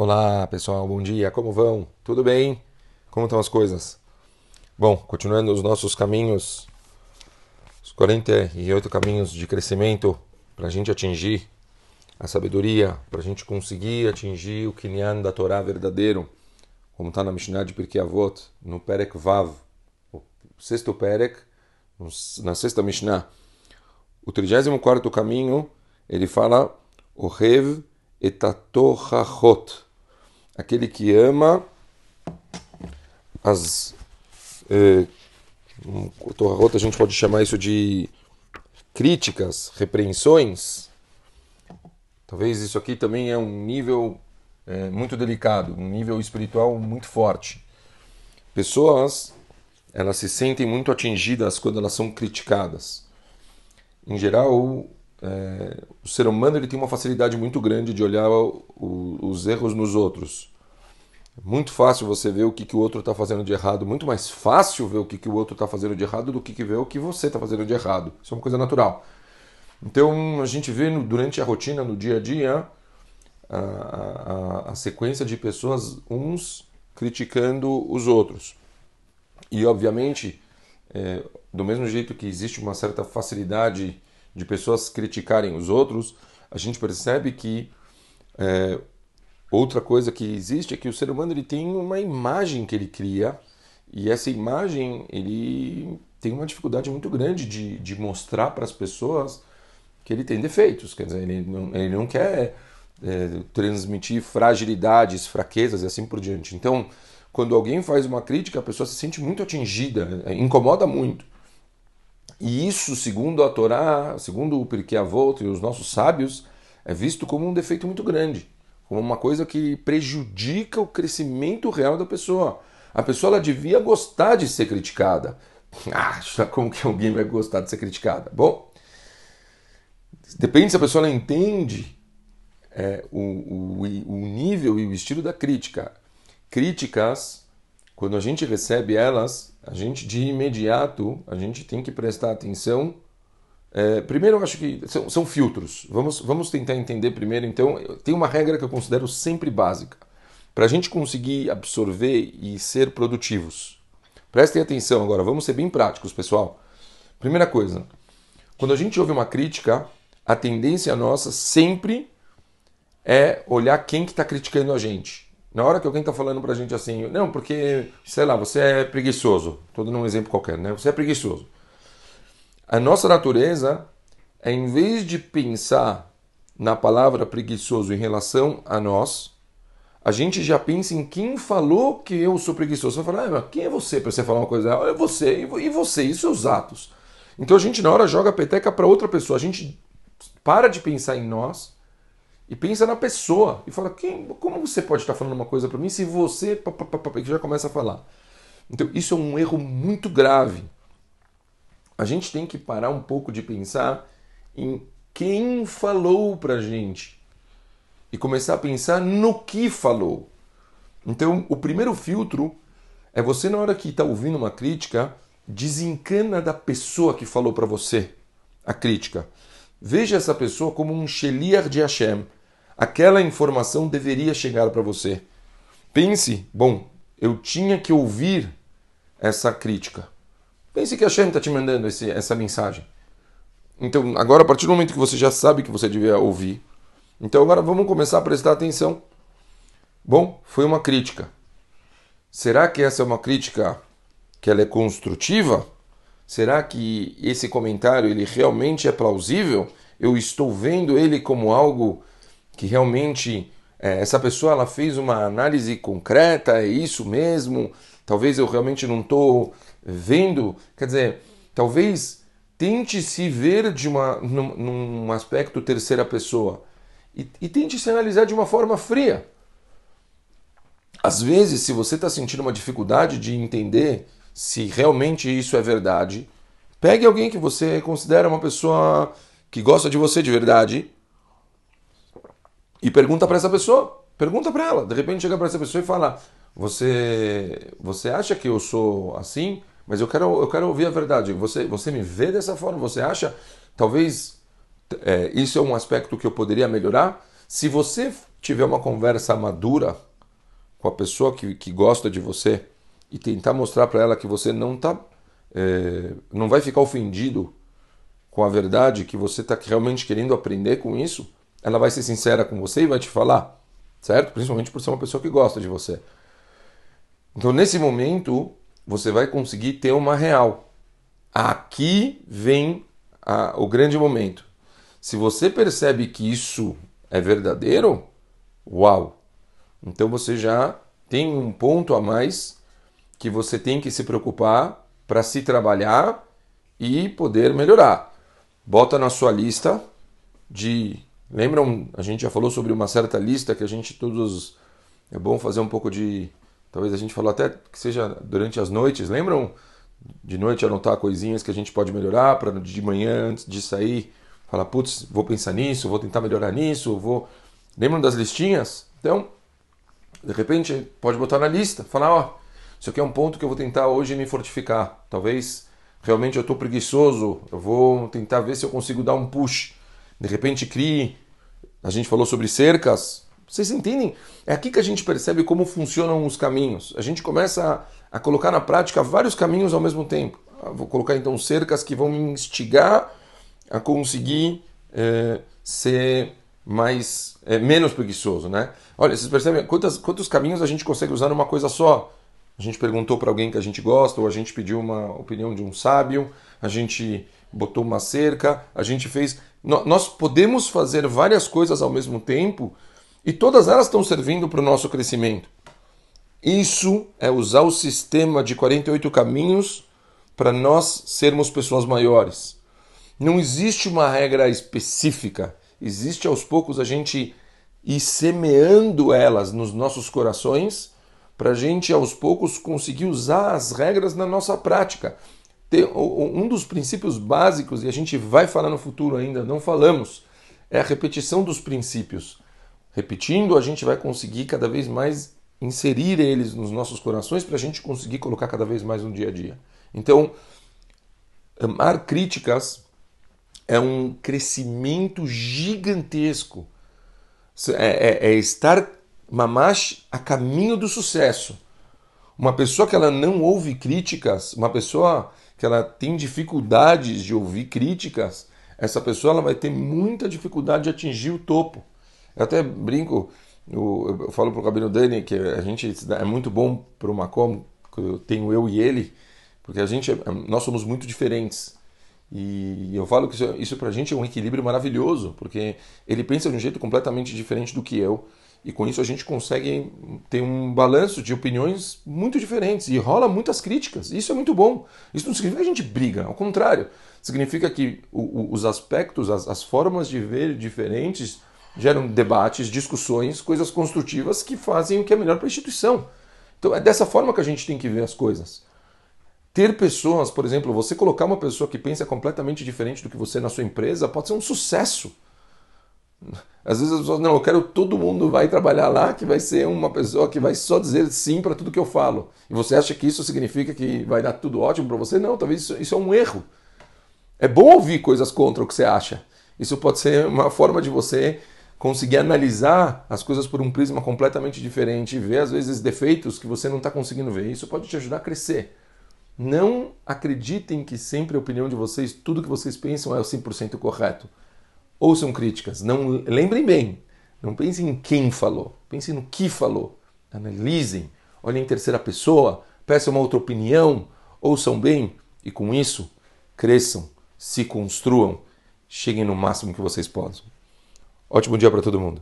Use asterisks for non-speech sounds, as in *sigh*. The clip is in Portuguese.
Olá pessoal, bom dia, como vão? Tudo bem? Como estão as coisas? Bom, continuando os nossos caminhos, os 48 caminhos de crescimento para a gente atingir a sabedoria, para a gente conseguir atingir o Kinyan da Torá verdadeiro, como está na Mishnah de Pirkei Avot, no Perek Vav, o sexto Perek, na sexta Mishnah. O 34 caminho, ele fala o Rev etatochachot aquele que ama as. Eh, a gente pode chamar isso de críticas, repreensões. Talvez isso aqui também é um nível é, muito delicado, um nível espiritual muito forte. Pessoas, elas se sentem muito atingidas quando elas são criticadas. Em geral, é, o ser humano ele tem uma facilidade muito grande de olhar o, o, os erros nos outros. É muito fácil você ver o que, que o outro está fazendo de errado, muito mais fácil ver o que, que o outro está fazendo de errado do que, que ver o que você está fazendo de errado. Isso é uma coisa natural. Então a gente vê no, durante a rotina, no dia a dia, a, a, a sequência de pessoas, uns criticando os outros. E obviamente, é, do mesmo jeito que existe uma certa facilidade de pessoas criticarem os outros, a gente percebe que é, outra coisa que existe é que o ser humano ele tem uma imagem que ele cria e essa imagem ele tem uma dificuldade muito grande de, de mostrar para as pessoas que ele tem defeitos, quer dizer, ele não, ele não quer é, transmitir fragilidades, fraquezas e assim por diante. Então, quando alguém faz uma crítica, a pessoa se sente muito atingida, incomoda muito. E isso, segundo a Torá, segundo o Pirkei Avot e os nossos sábios, é visto como um defeito muito grande, como uma coisa que prejudica o crescimento real da pessoa. A pessoa ela devia gostar de ser criticada. *laughs* Acha como que alguém vai gostar de ser criticada? Bom, depende se a pessoa entende é, o, o, o nível e o estilo da crítica. Críticas, quando a gente recebe elas, a gente de imediato a gente tem que prestar atenção. É, primeiro, eu acho que são, são, filtros. Vamos, vamos tentar entender primeiro. Então, tem uma regra que eu considero sempre básica para a gente conseguir absorver e ser produtivos. Prestem atenção agora. Vamos ser bem práticos, pessoal. Primeira coisa, quando a gente ouve uma crítica, a tendência nossa sempre é olhar quem que está criticando a gente. Na hora que alguém está falando para a gente assim, não, porque, sei lá, você é preguiçoso. Estou dando um exemplo qualquer, né? Você é preguiçoso. A nossa natureza é, em vez de pensar na palavra preguiçoso em relação a nós, a gente já pensa em quem falou que eu sou preguiçoso. Você vai falar, ah, quem é você para você falar uma coisa? É você, e você, e seus atos. Então a gente, na hora, joga a peteca para outra pessoa. A gente para de pensar em nós e pensa na pessoa e fala: Quem, como você pode estar falando uma coisa para mim se você. que já começa a falar. Então, isso é um erro muito grave. A gente tem que parar um pouco de pensar em quem falou para gente e começar a pensar no que falou. Então, o primeiro filtro é você, na hora que está ouvindo uma crítica, desencana da pessoa que falou para você a crítica. Veja essa pessoa como um Sheliar de Hashem aquela informação deveria chegar para você. Pense, bom, eu tinha que ouvir essa crítica. Pense que a Shem está te mandando esse, essa mensagem. Então, agora, a partir do momento que você já sabe que você devia ouvir, então agora vamos começar a prestar atenção. Bom, foi uma crítica. Será que essa é uma crítica que ela é construtiva? Será que esse comentário ele realmente é plausível? Eu estou vendo ele como algo que realmente é, essa pessoa ela fez uma análise concreta, é isso mesmo, talvez eu realmente não estou vendo, quer dizer, talvez tente se ver de uma, num, num aspecto terceira pessoa. E, e tente se analisar de uma forma fria. Às vezes, se você está sentindo uma dificuldade de entender se realmente isso é verdade, pegue alguém que você considera uma pessoa que gosta de você de verdade e pergunta para essa pessoa, pergunta para ela. De repente chega para essa pessoa e fala: "Você você acha que eu sou assim? Mas eu quero eu quero ouvir a verdade. Você você me vê dessa forma? Você acha talvez é, isso é um aspecto que eu poderia melhorar? Se você tiver uma conversa madura com a pessoa que, que gosta de você e tentar mostrar para ela que você não tá, é, não vai ficar ofendido com a verdade, que você está realmente querendo aprender com isso, ela vai ser sincera com você e vai te falar, certo? Principalmente por ser uma pessoa que gosta de você. Então, nesse momento, você vai conseguir ter uma real. Aqui vem a, o grande momento. Se você percebe que isso é verdadeiro, uau! Então você já tem um ponto a mais que você tem que se preocupar para se trabalhar e poder melhorar. Bota na sua lista de. Lembram? A gente já falou sobre uma certa lista que a gente todos. É bom fazer um pouco de. Talvez a gente falou até que seja durante as noites. Lembram? De noite anotar coisinhas que a gente pode melhorar para de manhã antes de sair falar, putz, vou pensar nisso, vou tentar melhorar nisso, vou. Lembram das listinhas? Então, de repente, pode botar na lista, falar, ó, isso aqui é um ponto que eu vou tentar hoje me fortificar. Talvez realmente eu estou preguiçoso, eu vou tentar ver se eu consigo dar um push. De repente, crie. A gente falou sobre cercas. Vocês entendem? É aqui que a gente percebe como funcionam os caminhos. A gente começa a, a colocar na prática vários caminhos ao mesmo tempo. Ah, vou colocar então cercas que vão me instigar a conseguir é, ser mais é, menos preguiçoso, né? Olha, vocês percebem quantos, quantos caminhos a gente consegue usar numa coisa só? A gente perguntou para alguém que a gente gosta, ou a gente pediu uma opinião de um sábio, a gente botou uma cerca, a gente fez. Nós podemos fazer várias coisas ao mesmo tempo e todas elas estão servindo para o nosso crescimento. Isso é usar o sistema de 48 caminhos para nós sermos pessoas maiores. Não existe uma regra específica. Existe aos poucos a gente ir semeando elas nos nossos corações para a gente aos poucos conseguir usar as regras na nossa prática. Um dos princípios básicos, e a gente vai falar no futuro ainda, não falamos, é a repetição dos princípios. Repetindo, a gente vai conseguir cada vez mais inserir eles nos nossos corações para a gente conseguir colocar cada vez mais no dia a dia. Então, amar críticas é um crescimento gigantesco. É, é, é estar mamash a caminho do sucesso. Uma pessoa que ela não ouve críticas, uma pessoa que ela tem dificuldades de ouvir críticas, essa pessoa ela vai ter muita dificuldade de atingir o topo. Eu até brinco, eu, eu falo pro Cabelo Dani que a gente é muito bom para o Macom, que eu tenho eu e ele, porque a gente nós somos muito diferentes. E eu falo que isso, isso pra gente é um equilíbrio maravilhoso, porque ele pensa de um jeito completamente diferente do que eu, e com isso a gente consegue ter um balanço de opiniões muito diferentes e rola muitas críticas. Isso é muito bom. Isso não significa que a gente briga, ao contrário. Significa que o, o, os aspectos, as, as formas de ver diferentes geram debates, discussões, coisas construtivas que fazem o que é melhor para a instituição. Então é dessa forma que a gente tem que ver as coisas ter pessoas, por exemplo, você colocar uma pessoa que pensa completamente diferente do que você na sua empresa pode ser um sucesso. Às vezes as pessoas, não, eu quero todo mundo vai trabalhar lá, que vai ser uma pessoa que vai só dizer sim para tudo que eu falo. E você acha que isso significa que vai dar tudo ótimo para você? Não, talvez isso, isso é um erro. É bom ouvir coisas contra o que você acha. Isso pode ser uma forma de você conseguir analisar as coisas por um prisma completamente diferente e ver, às vezes, defeitos que você não está conseguindo ver. Isso pode te ajudar a crescer. Não acreditem que sempre a opinião de vocês, tudo que vocês pensam é o 100% correto. Ouçam críticas, não lembrem bem. Não pensem em quem falou, pensem no que falou. Analisem, olhem em terceira pessoa, peçam uma outra opinião, ouçam bem e com isso cresçam, se construam, cheguem no máximo que vocês possam. Ótimo dia para todo mundo.